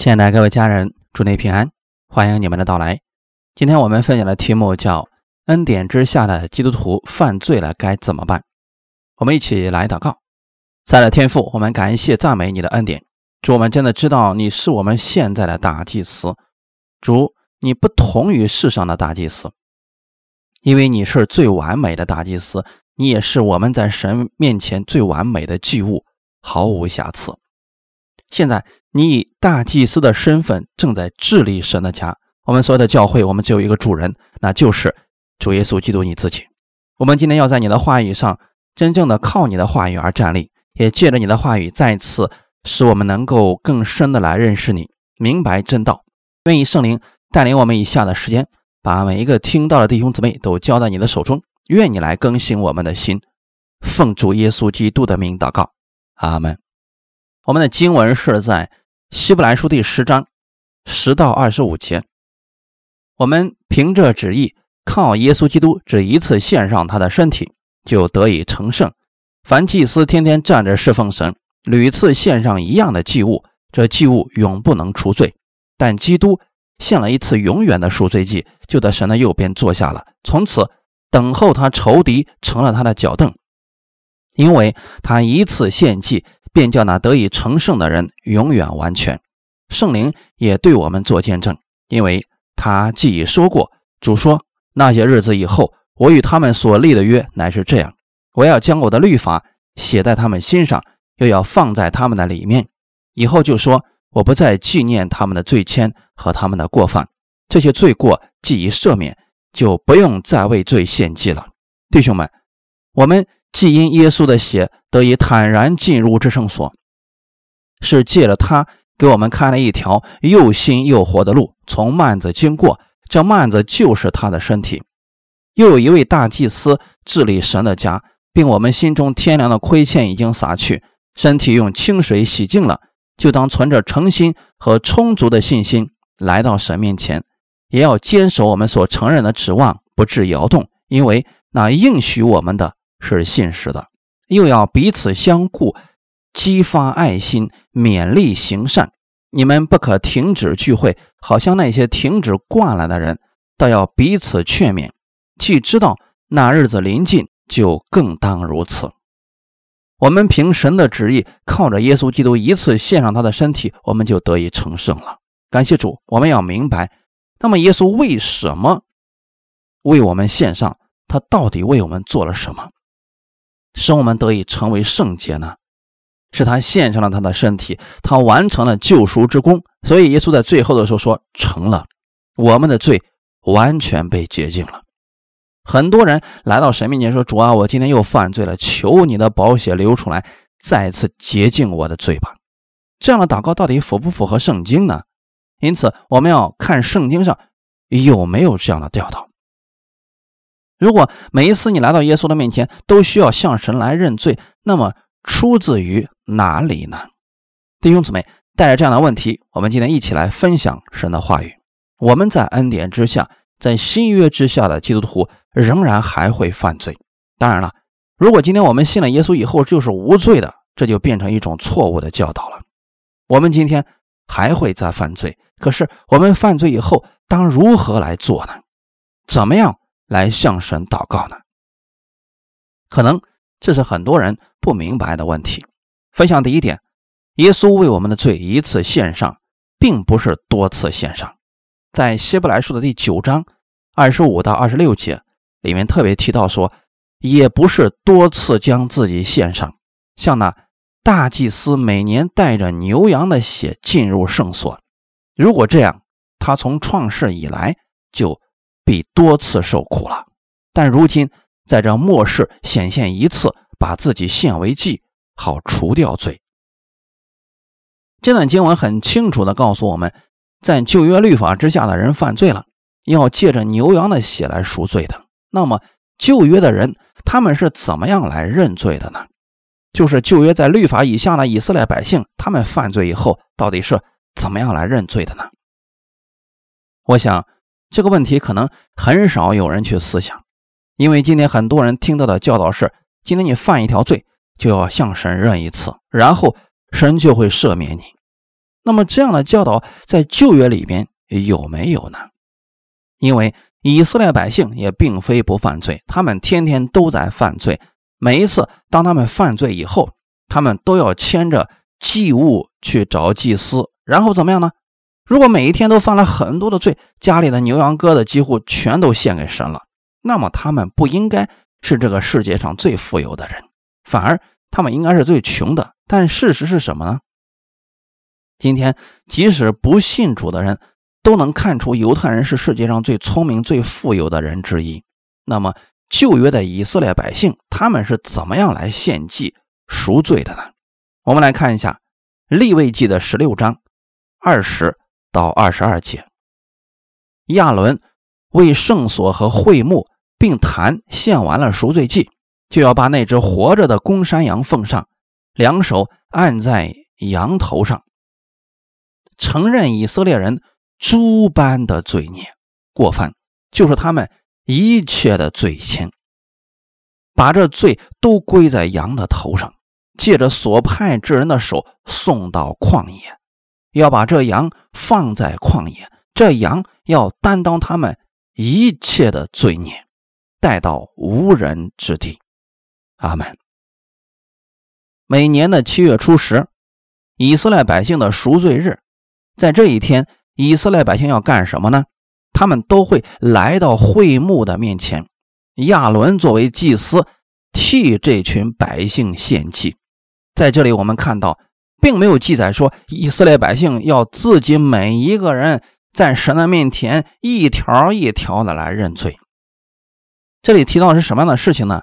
亲爱的各位家人，祝你平安，欢迎你们的到来。今天我们分享的题目叫“恩典之下的基督徒犯罪了该怎么办”。我们一起来祷告。在的天父，我们感谢赞美你的恩典。主，我们真的知道你是我们现在的大祭司。主，你不同于世上的大祭司，因为你是最完美的大祭司，你也是我们在神面前最完美的祭物，毫无瑕疵。现在你以大祭司的身份正在治理神的家。我们所有的教会，我们只有一个主人，那就是主耶稣基督你自己。我们今天要在你的话语上，真正的靠你的话语而站立，也借着你的话语再次使我们能够更深的来认识你，明白真道。愿意圣灵带领我们以下的时间，把每一个听到的弟兄姊妹都交在你的手中。愿你来更新我们的心，奉主耶稣基督的名祷告，阿门。我们的经文是在希伯来书第十章十到二十五节。我们凭着旨意，靠耶稣基督只一次献上他的身体，就得以成圣。凡祭司天天站着侍奉神，屡次献上一样的祭物，这祭物永不能除罪。但基督献了一次永远的赎罪祭，就在神的右边坐下了，从此等候他仇敌成了他的脚凳，因为他一次献祭。便叫那得以成圣的人永远完全。圣灵也对我们做见证，因为他既已说过，主说那些日子以后，我与他们所立的约乃是这样：我要将我的律法写在他们心上，又要放在他们的里面。以后就说，我不再纪念他们的罪愆和他们的过犯，这些罪过既已赦免，就不用再为罪献祭了。弟兄们，我们。既因耶稣的血得以坦然进入至圣所，是借着他给我们开了一条又新又活的路，从幔子经过。这幔子就是他的身体。又有一位大祭司治理神的家，并我们心中天良的亏欠已经洒去，身体用清水洗净了，就当存着诚心和充足的信心来到神面前，也要坚守我们所承认的指望，不致摇动，因为那应许我们的。是信实的，又要彼此相顾，激发爱心，勉励行善。你们不可停止聚会，好像那些停止惯了的人，倒要彼此劝勉。既知道那日子临近，就更当如此。我们凭神的旨意，靠着耶稣基督一次献上他的身体，我们就得以成圣了。感谢主！我们要明白，那么耶稣为什么为我们献上？他到底为我们做了什么？使我们得以成为圣洁呢？是他献上了他的身体，他完成了救赎之功。所以耶稣在最后的时候说：“成了，我们的罪完全被洁净了。”很多人来到神面前说：“主啊，我今天又犯罪了，求你的宝血流出来，再次洁净我的罪吧。”这样的祷告到底符不符合圣经呢？因此，我们要看圣经上有没有这样的教导。如果每一次你来到耶稣的面前都需要向神来认罪，那么出自于哪里呢？弟兄姊妹，带着这样的问题，我们今天一起来分享神的话语。我们在恩典之下，在新约之下的基督徒仍然还会犯罪。当然了，如果今天我们信了耶稣以后就是无罪的，这就变成一种错误的教导了。我们今天还会再犯罪，可是我们犯罪以后当如何来做呢？怎么样？来向神祷告呢？可能这是很多人不明白的问题。分享第一点：耶稣为我们的罪一次献上，并不是多次献上。在希伯来书的第九章二十五到二十六节里面特别提到说，也不是多次将自己献上，像那大祭司每年带着牛羊的血进入圣所。如果这样，他从创世以来就。必多次受苦了，但如今在这末世显现一次，把自己献为祭，好除掉罪。这段经文很清楚地告诉我们，在旧约律法之下的人犯罪了，要借着牛羊的血来赎罪的。那么旧约的人他们是怎么样来认罪的呢？就是旧约在律法以下的以色列百姓，他们犯罪以后到底是怎么样来认罪的呢？我想。这个问题可能很少有人去思想，因为今天很多人听到的教导是：今天你犯一条罪，就要向神认一次，然后神就会赦免你。那么这样的教导在旧约里边有没有呢？因为以色列百姓也并非不犯罪，他们天天都在犯罪。每一次当他们犯罪以后，他们都要牵着祭物去找祭司，然后怎么样呢？如果每一天都犯了很多的罪，家里的牛羊鸽子几乎全都献给神了，那么他们不应该是这个世界上最富有的人，反而他们应该是最穷的。但事实是什么呢？今天即使不信主的人。都能看出犹太人是世界上最聪明、最富有的人之一。那么旧约的以色列百姓，他们是怎么样来献祭赎罪的呢？我们来看一下立位记的十六章二十到二十二节。亚伦为圣所和会幕并坛献完了赎罪祭，就要把那只活着的公山羊奉上，两手按在羊头上，承认以色列人。诸般的罪孽过犯，就是他们一切的罪愆，把这罪都归在羊的头上，借着所派之人的手送到旷野，要把这羊放在旷野，这羊要担当他们一切的罪孽，带到无人之地。阿门。每年的七月初十，以色列百姓的赎罪日，在这一天。以色列百姓要干什么呢？他们都会来到会幕的面前，亚伦作为祭司替这群百姓献祭。在这里，我们看到，并没有记载说以色列百姓要自己每一个人在神的面前一条一条的来认罪。这里提到是什么样的事情呢？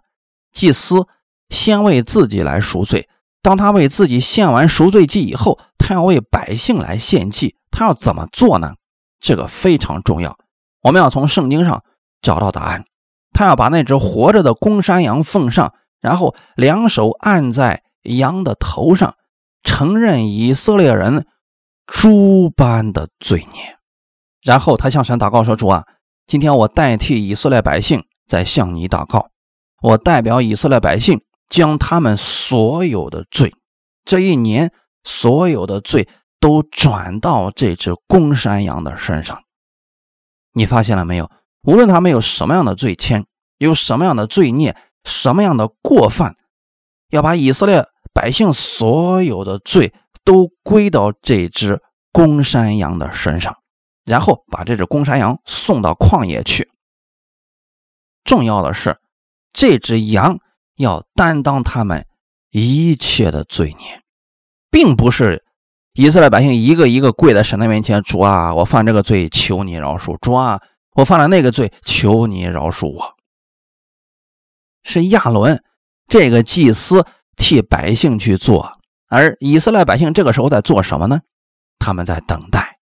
祭司先为自己来赎罪，当他为自己献完赎罪祭以后，他要为百姓来献祭。他要怎么做呢？这个非常重要，我们要从圣经上找到答案。他要把那只活着的公山羊奉上，然后两手按在羊的头上，承认以色列人诸般的罪孽。然后他向神祷告说：“主啊，今天我代替以色列百姓在向你祷告，我代表以色列百姓将他们所有的罪，这一年所有的罪。”都转到这只公山羊的身上，你发现了没有？无论他们有什么样的罪愆，有什么样的罪孽，什么样的过犯，要把以色列百姓所有的罪都归到这只公山羊的身上，然后把这只公山羊送到旷野去。重要的是，这只羊要担当他们一切的罪孽，并不是。以色列百姓一个一个跪在神的面前，主啊，我犯这个罪，求你饶恕；主啊，我犯了那个罪，求你饶恕我。是亚伦这个祭司替百姓去做，而以色列百姓这个时候在做什么呢？他们在等待，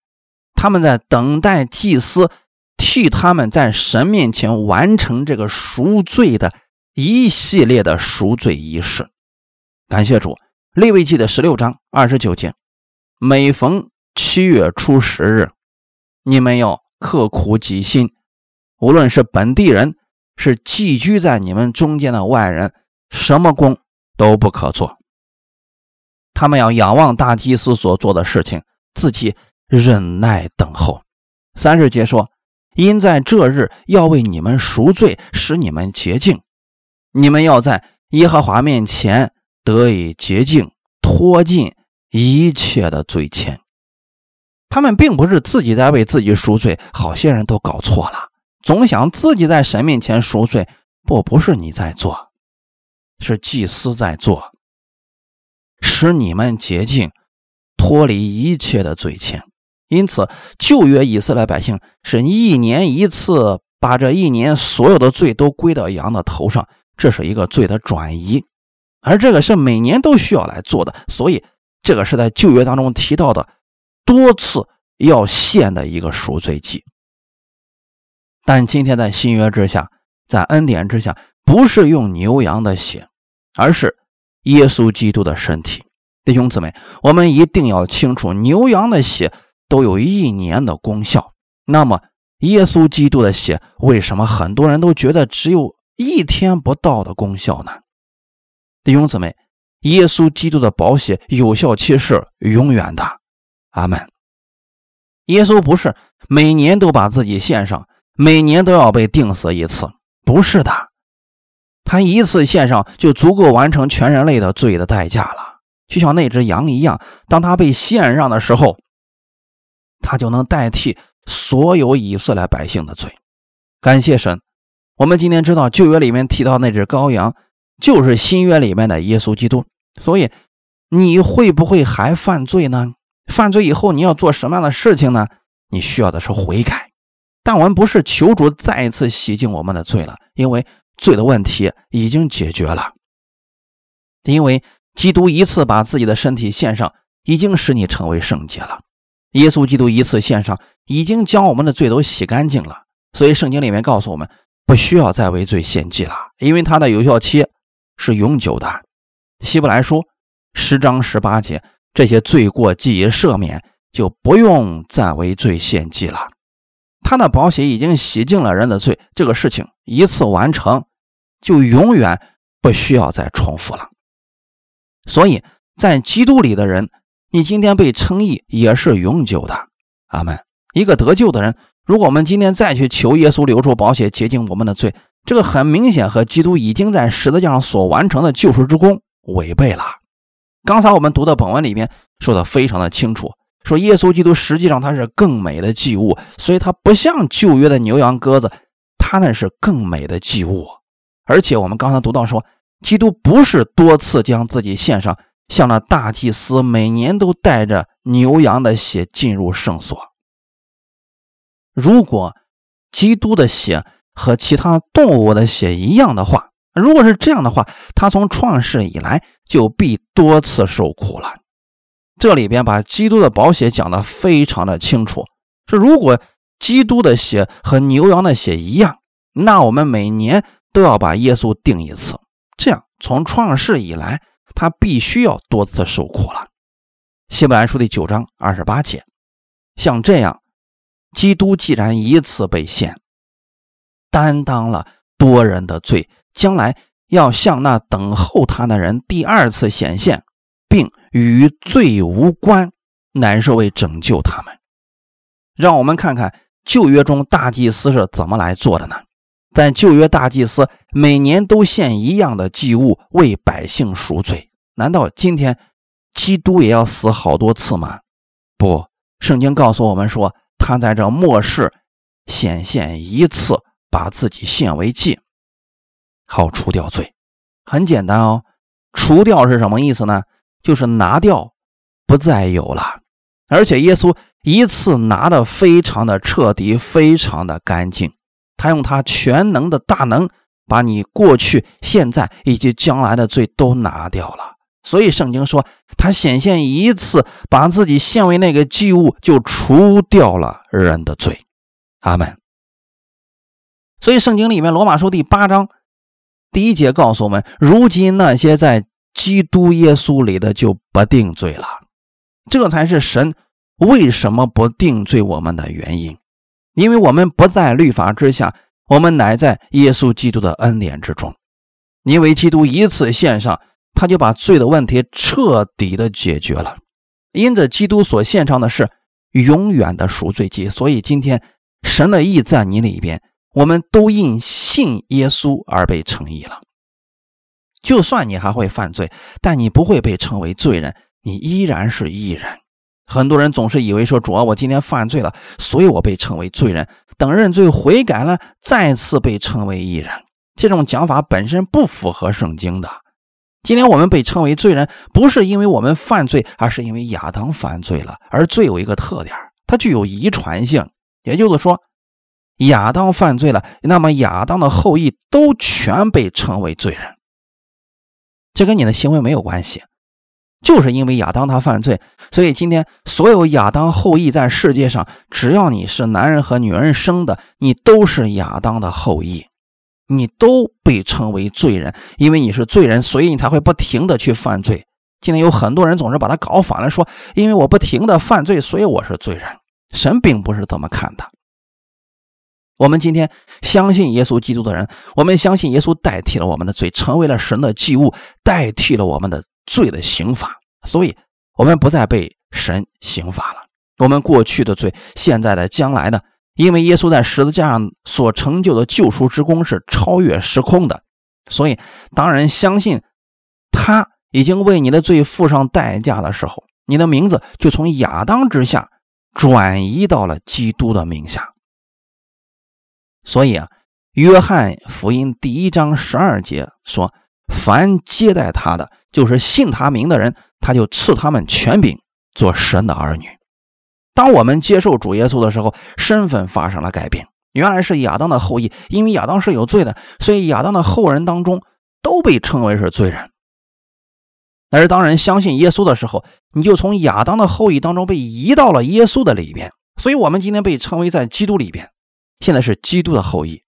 他们在等待祭司替他们在神面前完成这个赎罪的一系列的赎罪仪式。感谢主，利未记的十六章二十九节。每逢七月初十日，你们要刻苦己心，无论是本地人，是寄居在你们中间的外人，什么工都不可做。他们要仰望大祭司所做的事情，自己忍耐等候。三日节说：因在这日要为你们赎罪，使你们洁净。你们要在耶和华面前得以洁净，脱尽。一切的罪愆，他们并不是自己在为自己赎罪。好些人都搞错了，总想自己在神面前赎罪。不，不是你在做，是祭司在做，使你们洁净，脱离一切的罪愆。因此，旧约以色列百姓是一年一次把这一年所有的罪都归到羊的头上，这是一个罪的转移，而这个是每年都需要来做的，所以。这个是在旧约当中提到的多次要献的一个赎罪祭，但今天在新约之下，在恩典之下，不是用牛羊的血，而是耶稣基督的身体。弟兄姊妹，我们一定要清楚，牛羊的血都有一年的功效，那么耶稣基督的血为什么很多人都觉得只有一天不到的功效呢？弟兄姊妹。耶稣基督的宝血有效期是永远的，阿门。耶稣不是每年都把自己献上，每年都要被钉死一次，不是的，他一次献上就足够完成全人类的罪的代价了，就像那只羊一样，当他被献上的时候，他就能代替所有以色列百姓的罪。感谢神，我们今天知道旧约里面提到那只羔羊，就是新约里面的耶稣基督。所以，你会不会还犯罪呢？犯罪以后你要做什么样的事情呢？你需要的是悔改，但我们不是求主再一次洗净我们的罪了，因为罪的问题已经解决了。因为基督一次把自己的身体献上，已经使你成为圣洁了。耶稣基督一次献上，已经将我们的罪都洗干净了。所以圣经里面告诉我们，不需要再为罪献祭了，因为它的有效期是永久的。希伯来书十章十八节。这些罪过既已赦免，就不用再为罪献祭了。他的宝血已经洗净了人的罪，这个事情一次完成，就永远不需要再重复了。所以在基督里的人，你今天被称义也是永久的。阿门。一个得救的人，如果我们今天再去求耶稣流出宝血洁净我们的罪，这个很明显和基督已经在十字架上所完成的救赎之功违背了。刚才我们读的本文里面说的非常的清楚，说耶稣基督实际上他是更美的祭物，所以他不像旧约的牛羊鸽子，他那是更美的祭物。而且我们刚才读到说，基督不是多次将自己献上，像那大祭司每年都带着牛羊的血进入圣所。如果基督的血和其他动物的血一样的话，如果是这样的话，他从创世以来就必多次受苦了。这里边把基督的宝血讲的非常的清楚，是如果基督的血和牛羊的血一样，那我们每年都要把耶稣定一次。这样从创世以来，他必须要多次受苦了。希伯来书第九章二十八节，像这样，基督既然一次被献，担当了多人的罪。将来要向那等候他的人第二次显现，并与罪无关，乃是为拯救他们。让我们看看旧约中大祭司是怎么来做的呢？在旧约，大祭司每年都献一样的祭物为百姓赎罪。难道今天基督也要死好多次吗？不，圣经告诉我们说，他在这末世显现一次，把自己献为祭。好除掉罪，很简单哦。除掉是什么意思呢？就是拿掉，不再有了。而且耶稣一次拿的非常的彻底，非常的干净。他用他全能的大能，把你过去、现在以及将来的罪都拿掉了。所以圣经说，他显现一次，把自己献为那个祭物，就除掉了人的罪。阿门。所以圣经里面罗马书第八章。第一节告诉我们，如今那些在基督耶稣里的就不定罪了，这才是神为什么不定罪我们的原因，因为我们不在律法之下，我们乃在耶稣基督的恩典之中。因为基督一次献上，他就把罪的问题彻底的解决了。因着基督所献上的是永远的赎罪祭，所以今天神的意在你里边。我们都因信耶稣而被称义了。就算你还会犯罪，但你不会被称为罪人，你依然是义人。很多人总是以为说：“主啊，我今天犯罪了，所以我被称为罪人。等认罪悔改了，再次被称为义人。”这种讲法本身不符合圣经的。今天我们被称为罪人，不是因为我们犯罪，而是因为亚当犯罪了。而罪有一个特点，它具有遗传性，也就是说。亚当犯罪了，那么亚当的后裔都全被称为罪人。这跟你的行为没有关系，就是因为亚当他犯罪，所以今天所有亚当后裔在世界上，只要你是男人和女人生的，你都是亚当的后裔，你都被称为罪人。因为你是罪人，所以你才会不停的去犯罪。今天有很多人总是把它搞反了，说因为我不停的犯罪，所以我是罪人。神并不是这么看的。我们今天相信耶稣基督的人，我们相信耶稣代替了我们的罪，成为了神的祭物，代替了我们的罪的刑罚，所以我们不再被神刑罚了。我们过去的罪、现在的、将来的，因为耶稣在十字架上所成就的救赎之功是超越时空的，所以当人相信他已经为你的罪付上代价的时候，你的名字就从亚当之下转移到了基督的名下。所以啊，约翰福音第一章十二节说：“凡接待他的，就是信他名的人，他就赐他们权柄，做神的儿女。”当我们接受主耶稣的时候，身份发生了改变。原来是亚当的后裔，因为亚当是有罪的，所以亚当的后人当中都被称为是罪人。而当人相信耶稣的时候，你就从亚当的后裔当中被移到了耶稣的里边。所以，我们今天被称为在基督里边，现在是基督的后裔。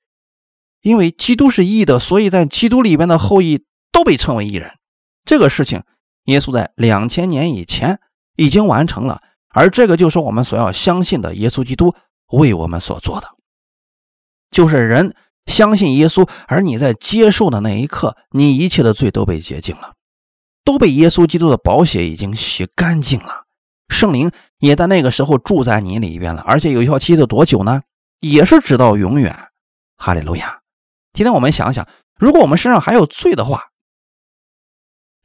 因为基督是义的，所以在基督里边的后裔都被称为义人。这个事情，耶稣在两千年以前已经完成了。而这个就是我们所要相信的，耶稣基督为我们所做的，就是人相信耶稣，而你在接受的那一刻，你一切的罪都被洁净了，都被耶稣基督的宝血已经洗干净了，圣灵也在那个时候住在你里边了，而且有效期是多久呢？也是直到永远。哈利路亚！今天我们想想，如果我们身上还有罪的话，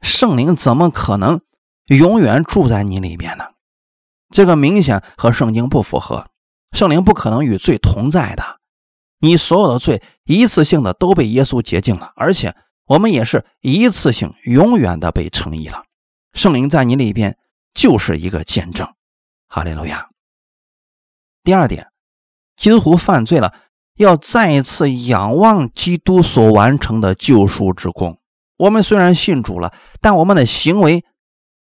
圣灵怎么可能永远住在你里边呢？这个明显和圣经不符合，圣灵不可能与罪同在的。你所有的罪一次性的都被耶稣洁净了，而且我们也是一次性永远的被称义了。圣灵在你里边就是一个见证，哈利路亚。第二点，基督犯罪了，要再一次仰望基督所完成的救赎之功。我们虽然信主了，但我们的行为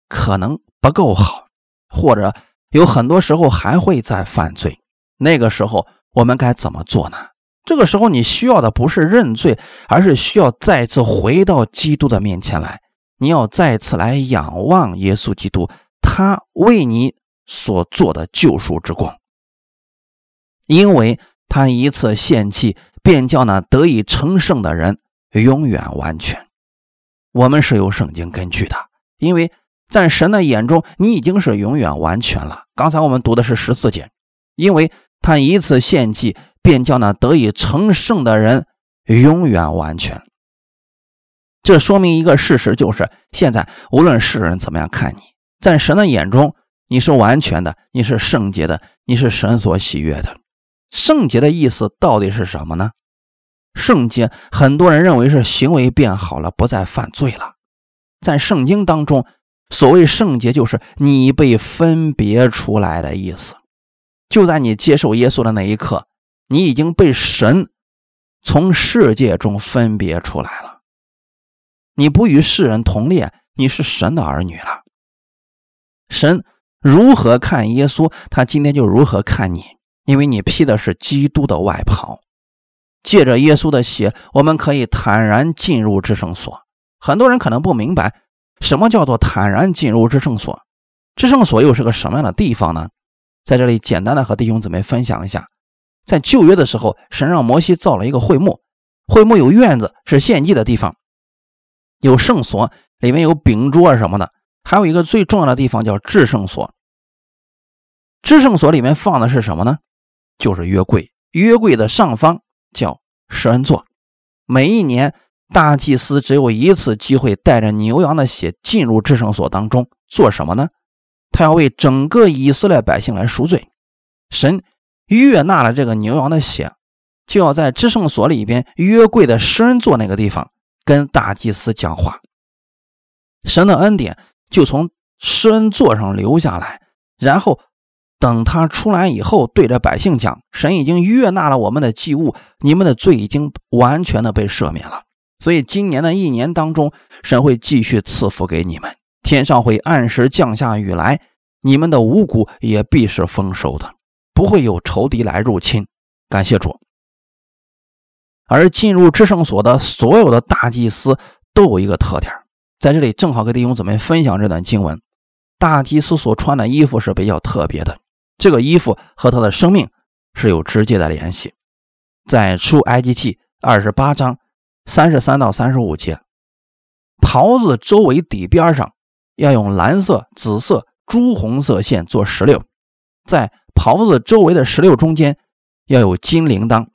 可能不够好，或者。有很多时候还会再犯罪，那个时候我们该怎么做呢？这个时候你需要的不是认罪，而是需要再次回到基督的面前来。你要再次来仰望耶稣基督，他为你所做的救赎之功，因为他一次献祭，便叫那得以成圣的人永远完全。我们是有圣经根据的，因为。在神的眼中，你已经是永远完全了。刚才我们读的是十四节，因为他一次献祭，便叫那得以成圣的人永远完全。这说明一个事实，就是现在无论世人怎么样看你，在神的眼中，你是完全的，你是圣洁的，你是神所喜悦的。圣洁的意思到底是什么呢？圣洁，很多人认为是行为变好了，不再犯罪了。在圣经当中。所谓圣洁，就是你被分别出来的意思。就在你接受耶稣的那一刻，你已经被神从世界中分别出来了。你不与世人同列，你是神的儿女了。神如何看耶稣，他今天就如何看你，因为你披的是基督的外袍。借着耶稣的血，我们可以坦然进入至圣所。很多人可能不明白。什么叫做坦然进入至圣所？至圣所又是个什么样的地方呢？在这里简单的和弟兄姊妹分享一下，在旧约的时候，神让摩西造了一个会幕，会幕有院子，是献祭的地方；有圣所，里面有饼桌什么的；还有一个最重要的地方叫至圣所。至圣所里面放的是什么呢？就是约柜，约柜的上方叫施恩座，每一年。大祭司只有一次机会带着牛羊的血进入至圣所当中做什么呢？他要为整个以色列百姓来赎罪。神悦纳了这个牛羊的血，就要在至圣所里边约柜的施恩座那个地方跟大祭司讲话。神的恩典就从施恩座上流下来，然后等他出来以后，对着百姓讲：神已经悦纳了我们的祭物，你们的罪已经完全的被赦免了。所以，今年的一年当中，神会继续赐福给你们，天上会按时降下雨来，你们的五谷也必是丰收的，不会有仇敌来入侵。感谢主。而进入至圣所的所有的大祭司都有一个特点，在这里正好跟弟兄姊妹分享这段经文。大祭司所穿的衣服是比较特别的，这个衣服和他的生命是有直接的联系。在出埃及记二十八章。三十三到三十五节，袍子周围底边上要用蓝色、紫色、朱红色线做石榴，在袍子周围的石榴中间要有金铃铛，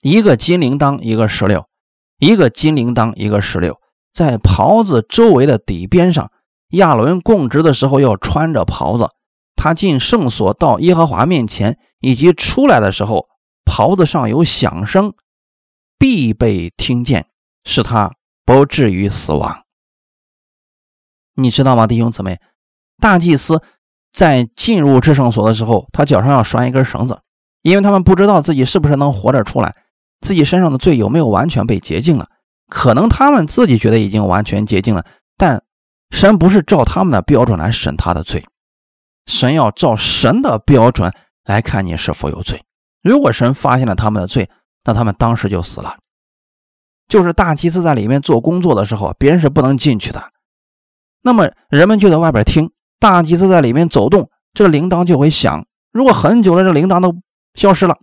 一个金铃铛一个石榴，一个金铃铛一个石榴，在袍子周围的底边上。亚伦供职的时候要穿着袍子，他进圣所到耶和华面前，以及出来的时候，袍子上有响声，必被听见，使他不至于死亡。你知道吗，弟兄姊妹？大祭司在进入至圣所的时候，他脚上要拴一根绳子，因为他们不知道自己是不是能活着出来，自己身上的罪有没有完全被洁净了。可能他们自己觉得已经完全洁净了，但。神不是照他们的标准来审他的罪，神要照神的标准来看你是否有罪。如果神发现了他们的罪，那他们当时就死了。就是大祭司在里面做工作的时候，别人是不能进去的。那么人们就在外边听，大祭司在里面走动，这个铃铛就会响。如果很久了，这铃铛都消失了，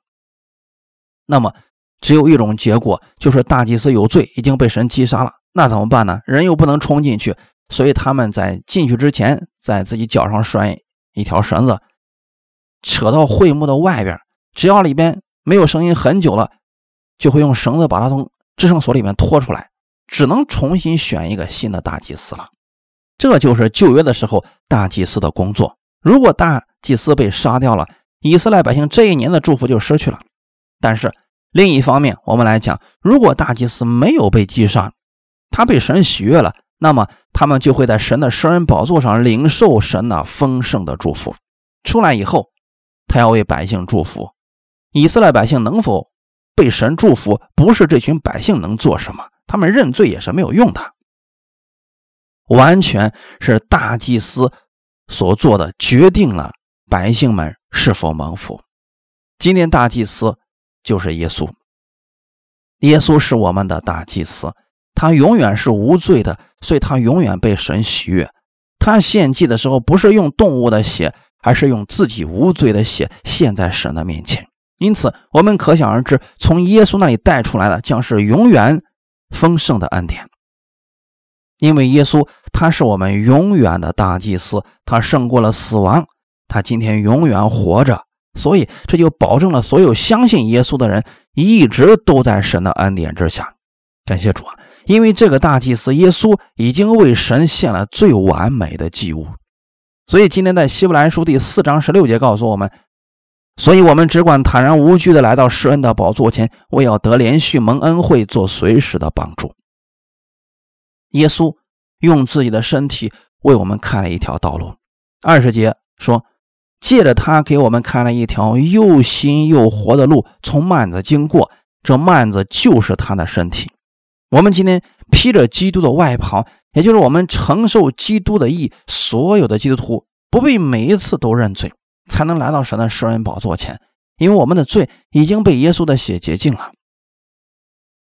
那么只有一种结果，就是大祭司有罪，已经被神击杀了。那怎么办呢？人又不能冲进去。所以他们在进去之前，在自己脚上拴一条绳子，扯到会幕的外边。只要里边没有声音很久了，就会用绳子把它从制圣所里面拖出来，只能重新选一个新的大祭司了。这就是旧约的时候大祭司的工作。如果大祭司被杀掉了，以色列百姓这一年的祝福就失去了。但是另一方面，我们来讲，如果大祭司没有被击杀，他被神喜悦了。那么他们就会在神的圣恩宝座上领受神那丰盛的祝福。出来以后，他要为百姓祝福。以色列百姓能否被神祝福，不是这群百姓能做什么，他们认罪也是没有用的。完全是大祭司所做的决定了百姓们是否蒙福。今天大祭司就是耶稣，耶稣是我们的大祭司。他永远是无罪的，所以他永远被神喜悦。他献祭的时候不是用动物的血，而是用自己无罪的血献在神的面前。因此，我们可想而知，从耶稣那里带出来的将是永远丰盛的恩典。因为耶稣他是我们永远的大祭司，他胜过了死亡，他今天永远活着，所以这就保证了所有相信耶稣的人一直都在神的恩典之下。感谢主啊！因为这个大祭司耶稣已经为神献了最完美的祭物，所以今天在希伯来书第四章十六节告诉我们，所以我们只管坦然无惧的来到施恩的宝座前，为要得连续蒙恩惠，做随时的帮助。耶稣用自己的身体为我们开了一条道路。二十节说，借着他给我们开了一条又新又活的路，从幔子经过，这幔子就是他的身体。我们今天披着基督的外袍，也就是我们承受基督的义。所有的基督徒不必每一次都认罪，才能来到神的施恩宝座前，因为我们的罪已经被耶稣的血洁净了。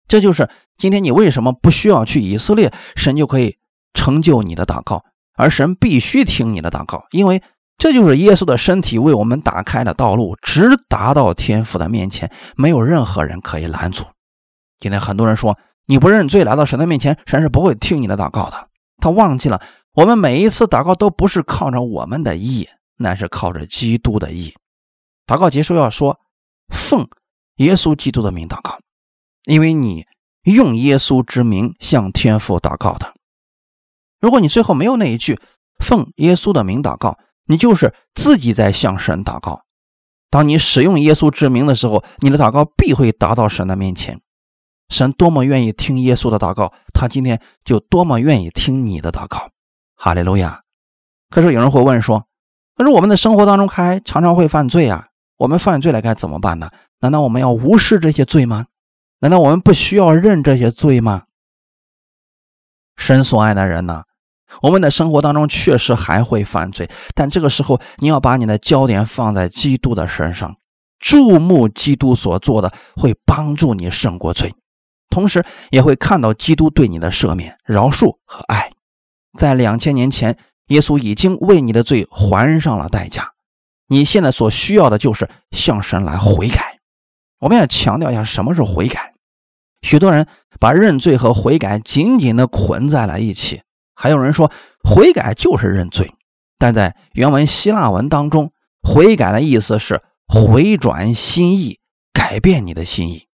这就是今天你为什么不需要去以色列，神就可以成就你的祷告，而神必须听你的祷告，因为这就是耶稣的身体为我们打开的道路，直达到天父的面前，没有任何人可以拦阻。今天很多人说。你不认罪来到神的面前，神是不会听你的祷告的。他忘记了，我们每一次祷告都不是靠着我们的意，乃是靠着基督的意。祷告结束要说奉耶稣基督的名祷告，因为你用耶稣之名向天父祷告的。如果你最后没有那一句奉耶稣的名祷告，你就是自己在向神祷告。当你使用耶稣之名的时候，你的祷告必会达到神的面前。神多么愿意听耶稣的祷告，他今天就多么愿意听你的祷告。哈利路亚。可是有人会问说：“可是我们的生活当中还常常会犯罪啊，我们犯罪了该怎么办呢？难道我们要无视这些罪吗？难道我们不需要认这些罪吗？”神所爱的人呢，我们的生活当中确实还会犯罪，但这个时候你要把你的焦点放在基督的身上，注目基督所做的，会帮助你胜过罪。同时也会看到基督对你的赦免、饶恕和爱，在两千年前，耶稣已经为你的罪还上了代价。你现在所需要的就是向神来悔改。我们要强调一下什么是悔改。许多人把认罪和悔改紧紧的捆在了一起，还有人说悔改就是认罪，但在原文希腊文当中，悔改的意思是回转心意，改变你的心意。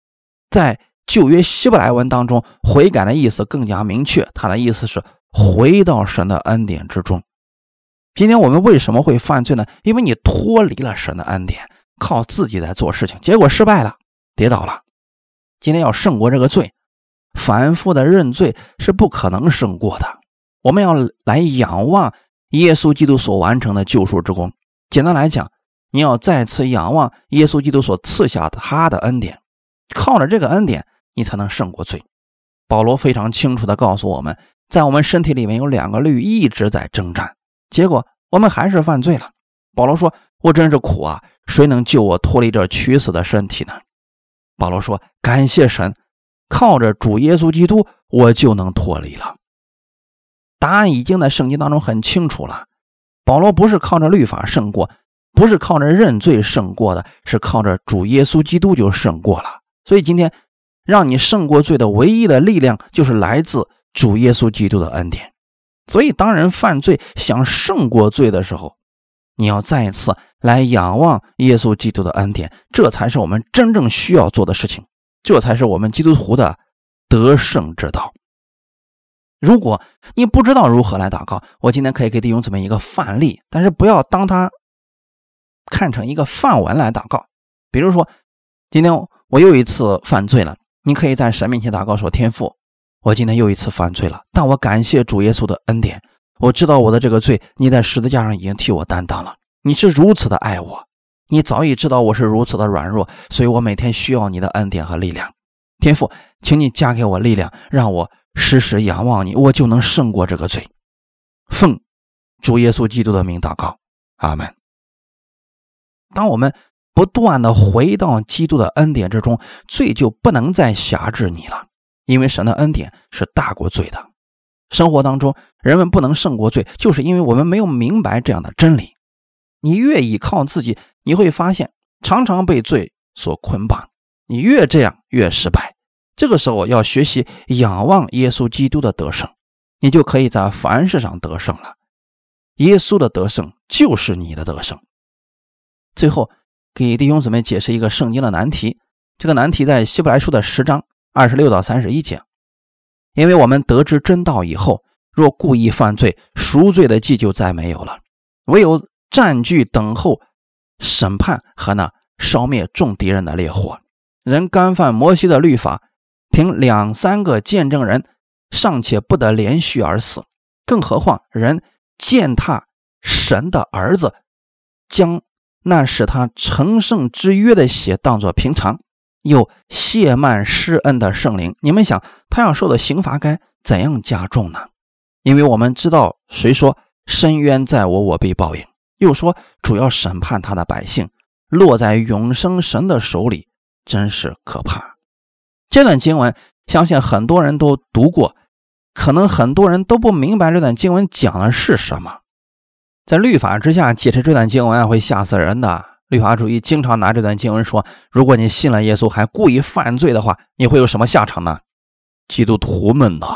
在旧约希伯来文当中，悔改的意思更加明确，它的意思是回到神的恩典之中。今天我们为什么会犯罪呢？因为你脱离了神的恩典，靠自己在做事情，结果失败了，跌倒了。今天要胜过这个罪，反复的认罪是不可能胜过的。我们要来仰望耶稣基督所完成的救赎之功。简单来讲，你要再次仰望耶稣基督所赐下他的恩典，靠着这个恩典，你才能胜过罪。保罗非常清楚地告诉我们，在我们身体里面有两个律一直在征战。结果我们还是犯罪了。保罗说：“我真是苦啊！谁能救我脱离这屈死的身体呢？”保罗说：“感谢神，靠着主耶稣基督，我就能脱离了。”答案已经在圣经当中很清楚了。保罗不是靠着律法胜过，不是靠着认罪胜过的，是靠着主耶稣基督就胜过了。所以今天让你胜过罪的唯一的力量，就是来自主耶稣基督的恩典。所以，当人犯罪想胜过罪的时候，你要再一次来仰望耶稣基督的恩典，这才是我们真正需要做的事情，这才是我们基督徒的得胜之道。如果你不知道如何来祷告，我今天可以给弟兄姊妹一个范例，但是不要当他看成一个范文来祷告。比如说，今天我又一次犯罪了，你可以在神面前祷告说：“天父。”我今天又一次犯罪了，但我感谢主耶稣的恩典。我知道我的这个罪，你在十字架上已经替我担当了。你是如此的爱我，你早已知道我是如此的软弱，所以我每天需要你的恩典和力量。天父，请你加给我力量，让我时时仰望你，我就能胜过这个罪。奉主耶稣基督的名祷告，阿门。当我们不断的回到基督的恩典之中，罪就不能再辖制你了。因为神的恩典是大过罪的，生活当中人们不能胜过罪，就是因为我们没有明白这样的真理。你越依靠自己，你会发现常常被罪所捆绑，你越这样越失败。这个时候要学习仰望耶稣基督的得胜，你就可以在凡事上得胜了。耶稣的得胜就是你的得胜。最后给弟兄姊妹解释一个圣经的难题，这个难题在希伯来书的十章。二十六到三十一节，因为我们得知真道以后，若故意犯罪，赎罪的祭就再没有了，唯有占据等候审判和那烧灭众敌人的烈火。人干犯摩西的律法，凭两三个见证人尚且不得连续而死，更何况人践踏神的儿子，将那使他成圣之约的血当作平常。又亵慢施恩的圣灵，你们想他要受的刑罚该怎样加重呢？因为我们知道，谁说深渊在我，我被报应；又说主要审判他的百姓，落在永生神的手里，真是可怕。这段经文，相信很多人都读过，可能很多人都不明白这段经文讲的是什么。在律法之下解释这段经文，会吓死人的。律法主义经常拿这段经文说：“如果你信了耶稣还故意犯罪的话，你会有什么下场呢？”基督徒们呐，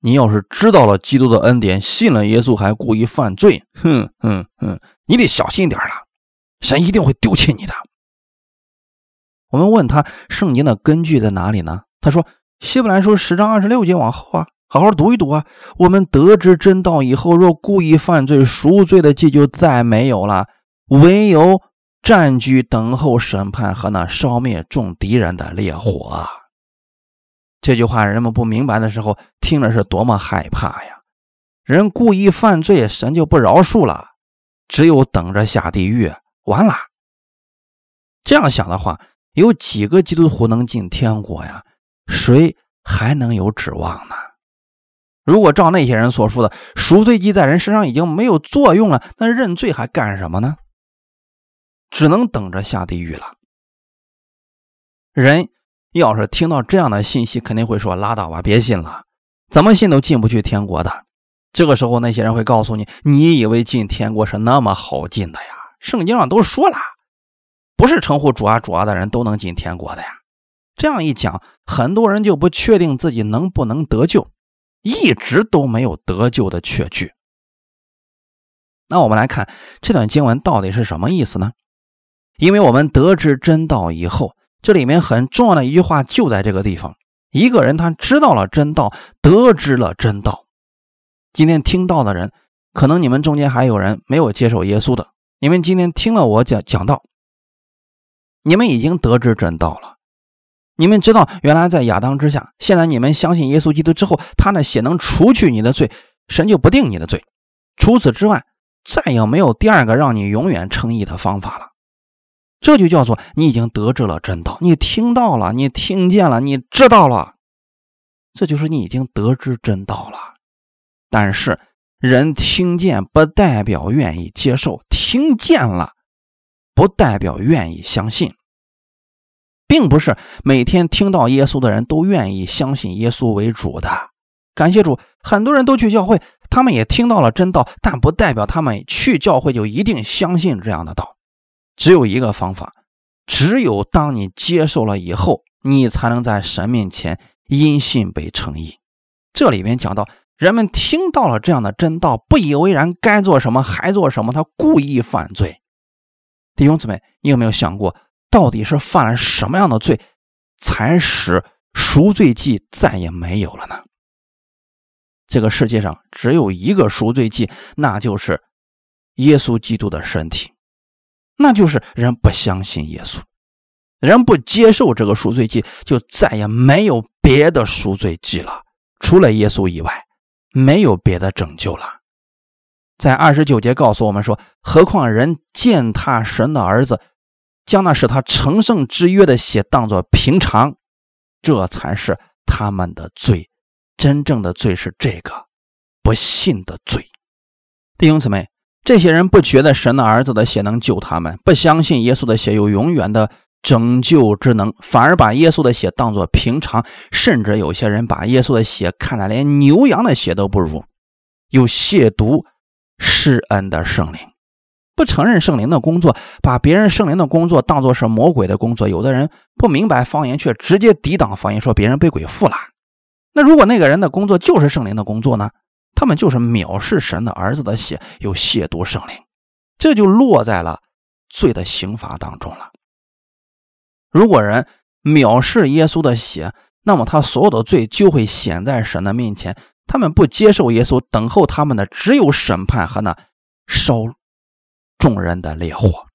你要是知道了基督的恩典，信了耶稣还故意犯罪，哼哼哼，你得小心点了，神一定会丢弃你的。我们问他圣经的根据在哪里呢？他说：“希伯来书十章二十六节往后啊，好好读一读啊。我们得知真道以后，若故意犯罪，赎罪的祭就再没有了。”唯有占据等候审判和那烧灭众敌人的烈火。这句话人们不明白的时候，听着是多么害怕呀！人故意犯罪，神就不饶恕了，只有等着下地狱，完了。这样想的话，有几个基督徒能进天国呀？谁还能有指望呢？如果照那些人所说的，赎罪祭在人身上已经没有作用了，那认罪还干什么呢？只能等着下地狱了。人要是听到这样的信息，肯定会说：“拉倒吧，别信了，怎么信都进不去天国的。”这个时候，那些人会告诉你：“你以为进天国是那么好进的呀？圣经上都说了，不是称呼主啊主啊的人都能进天国的呀。”这样一讲，很多人就不确定自己能不能得救，一直都没有得救的确据。那我们来看这段经文到底是什么意思呢？因为我们得知真道以后，这里面很重要的一句话就在这个地方：一个人他知道了真道，得知了真道。今天听到的人，可能你们中间还有人没有接受耶稣的。你们今天听了我讲讲道，你们已经得知真道了。你们知道，原来在亚当之下，现在你们相信耶稣基督之后，他的血能除去你的罪，神就不定你的罪。除此之外，再也没有第二个让你永远称义的方法了。这就叫做你已经得知了真道，你听到了，你听见了，你知道了，这就是你已经得知真道了。但是人听见不代表愿意接受，听见了不代表愿意相信，并不是每天听到耶稣的人都愿意相信耶稣为主的。感谢主，很多人都去教会。他们也听到了真道，但不代表他们去教会就一定相信这样的道。只有一个方法，只有当你接受了以后，你才能在神面前因信被称义。这里面讲到，人们听到了这样的真道，不以为然，该做什么还做什么，他故意犯罪。弟兄姊妹，你有没有想过，到底是犯了什么样的罪，才使赎罪祭再也没有了呢？这个世界上只有一个赎罪祭，那就是耶稣基督的身体。那就是人不相信耶稣，人不接受这个赎罪祭，就再也没有别的赎罪祭了。除了耶稣以外，没有别的拯救了。在二十九节告诉我们说：“何况人践踏神的儿子，将那使他成圣之约的血当作平常，这才是他们的罪。”真正的罪是这个不信的罪，弟兄姊妹，这些人不觉得神的儿子的血能救他们，不相信耶稣的血有永远的拯救之能，反而把耶稣的血当作平常，甚至有些人把耶稣的血看来连牛羊的血都不如，又亵渎施恩的圣灵，不承认圣灵的工作，把别人圣灵的工作当作是魔鬼的工作。有的人不明白方言，却直接抵挡方言，说别人被鬼附了。那如果那个人的工作就是圣灵的工作呢？他们就是藐视神的儿子的血，又亵渎圣灵，这就落在了罪的刑罚当中了。如果人藐视耶稣的血，那么他所有的罪就会显在神的面前。他们不接受耶稣，等候他们的只有审判和那烧众人的烈火。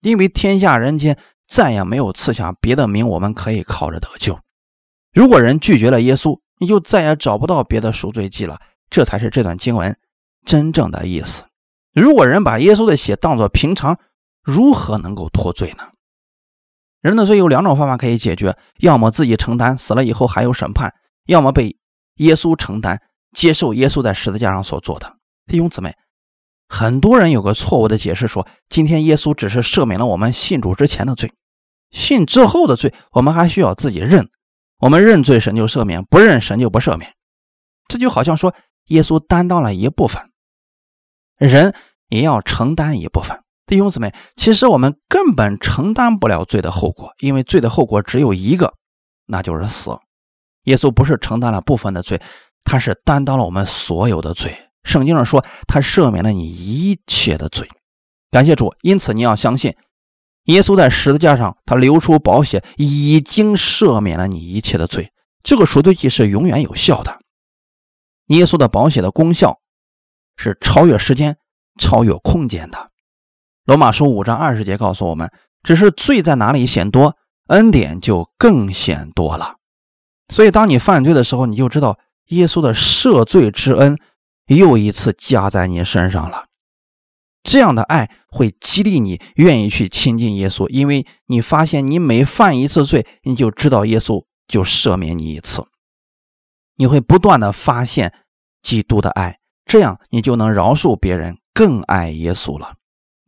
因为天下人间再也没有赐下别的名，我们可以靠着得救。如果人拒绝了耶稣，你就再也找不到别的赎罪祭了。这才是这段经文真正的意思。如果人把耶稣的血当作平常，如何能够脱罪呢？人的罪有两种方法可以解决：要么自己承担，死了以后还有审判；要么被耶稣承担，接受耶稣在十字架上所做的。弟兄姊妹，很多人有个错误的解释，说今天耶稣只是赦免了我们信主之前的罪，信之后的罪，我们还需要自己认。我们认罪，神就赦免；不认，神就不赦免。这就好像说，耶稣担当了一部分，人也要承担一部分。弟兄姊妹，其实我们根本承担不了罪的后果，因为罪的后果只有一个，那就是死。耶稣不是承担了部分的罪，他是担当了我们所有的罪。圣经上说，他赦免了你一切的罪。感谢主，因此你要相信。耶稣在十字架上，他流出宝血，已经赦免了你一切的罪。这个赎罪祭是永远有效的。耶稣的宝血的功效是超越时间、超越空间的。罗马书五章二十节告诉我们：只是罪在哪里显多，恩典就更显多了。所以，当你犯罪的时候，你就知道耶稣的赦罪之恩又一次加在你身上了。这样的爱会激励你愿意去亲近耶稣，因为你发现你每犯一次罪，你就知道耶稣就赦免你一次。你会不断的发现基督的爱，这样你就能饶恕别人，更爱耶稣了。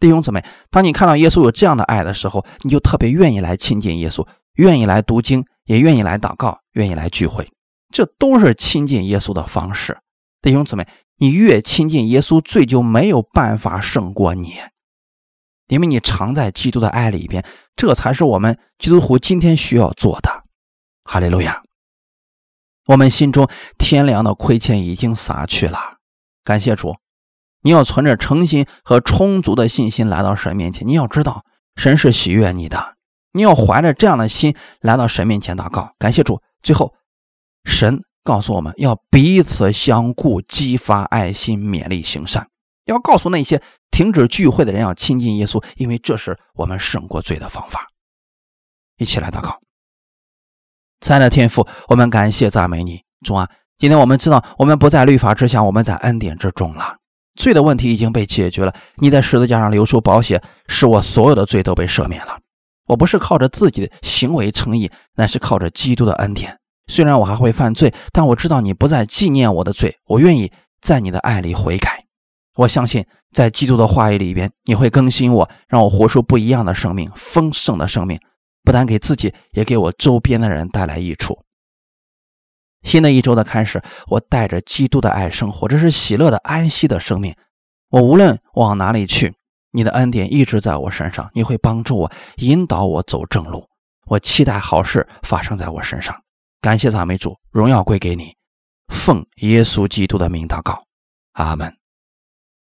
弟兄姊妹，当你看到耶稣有这样的爱的时候，你就特别愿意来亲近耶稣，愿意来读经，也愿意来祷告，愿意来聚会，这都是亲近耶稣的方式。弟兄姊妹。你越亲近耶稣，罪就没有办法胜过你，因为你常在基督的爱里边。这才是我们基督徒今天需要做的。哈利路亚！我们心中天良的亏欠已经洒去了，感谢主。你要存着诚心和充足的信心来到神面前。你要知道，神是喜悦你的。你要怀着这样的心来到神面前祷告，感谢主。最后，神告诉我们要彼此相顾，激发爱心，勉励行善。要告诉那些停止聚会的人要亲近耶稣，因为这是我们胜过罪的方法。一起来祷告。亲爱的天父，我们感谢赞美你，主啊！今天我们知道，我们不在律法之下，我们在恩典之中了。罪的问题已经被解决了。你在十字架上流出宝血，使我所有的罪都被赦免了。我不是靠着自己的行为称义，乃是靠着基督的恩典。虽然我还会犯罪，但我知道你不再纪念我的罪。我愿意在你的爱里悔改。我相信，在基督的话语里边，你会更新我，让我活出不一样的生命，丰盛的生命。不但给自己，也给我周边的人带来益处。新的一周的开始，我带着基督的爱生活，这是喜乐的、安息的生命。我无论往哪里去，你的恩典一直在我身上，你会帮助我、引导我走正路。我期待好事发生在我身上。感谢赞美主，荣耀归给你。奉耶稣基督的名祷告，阿门。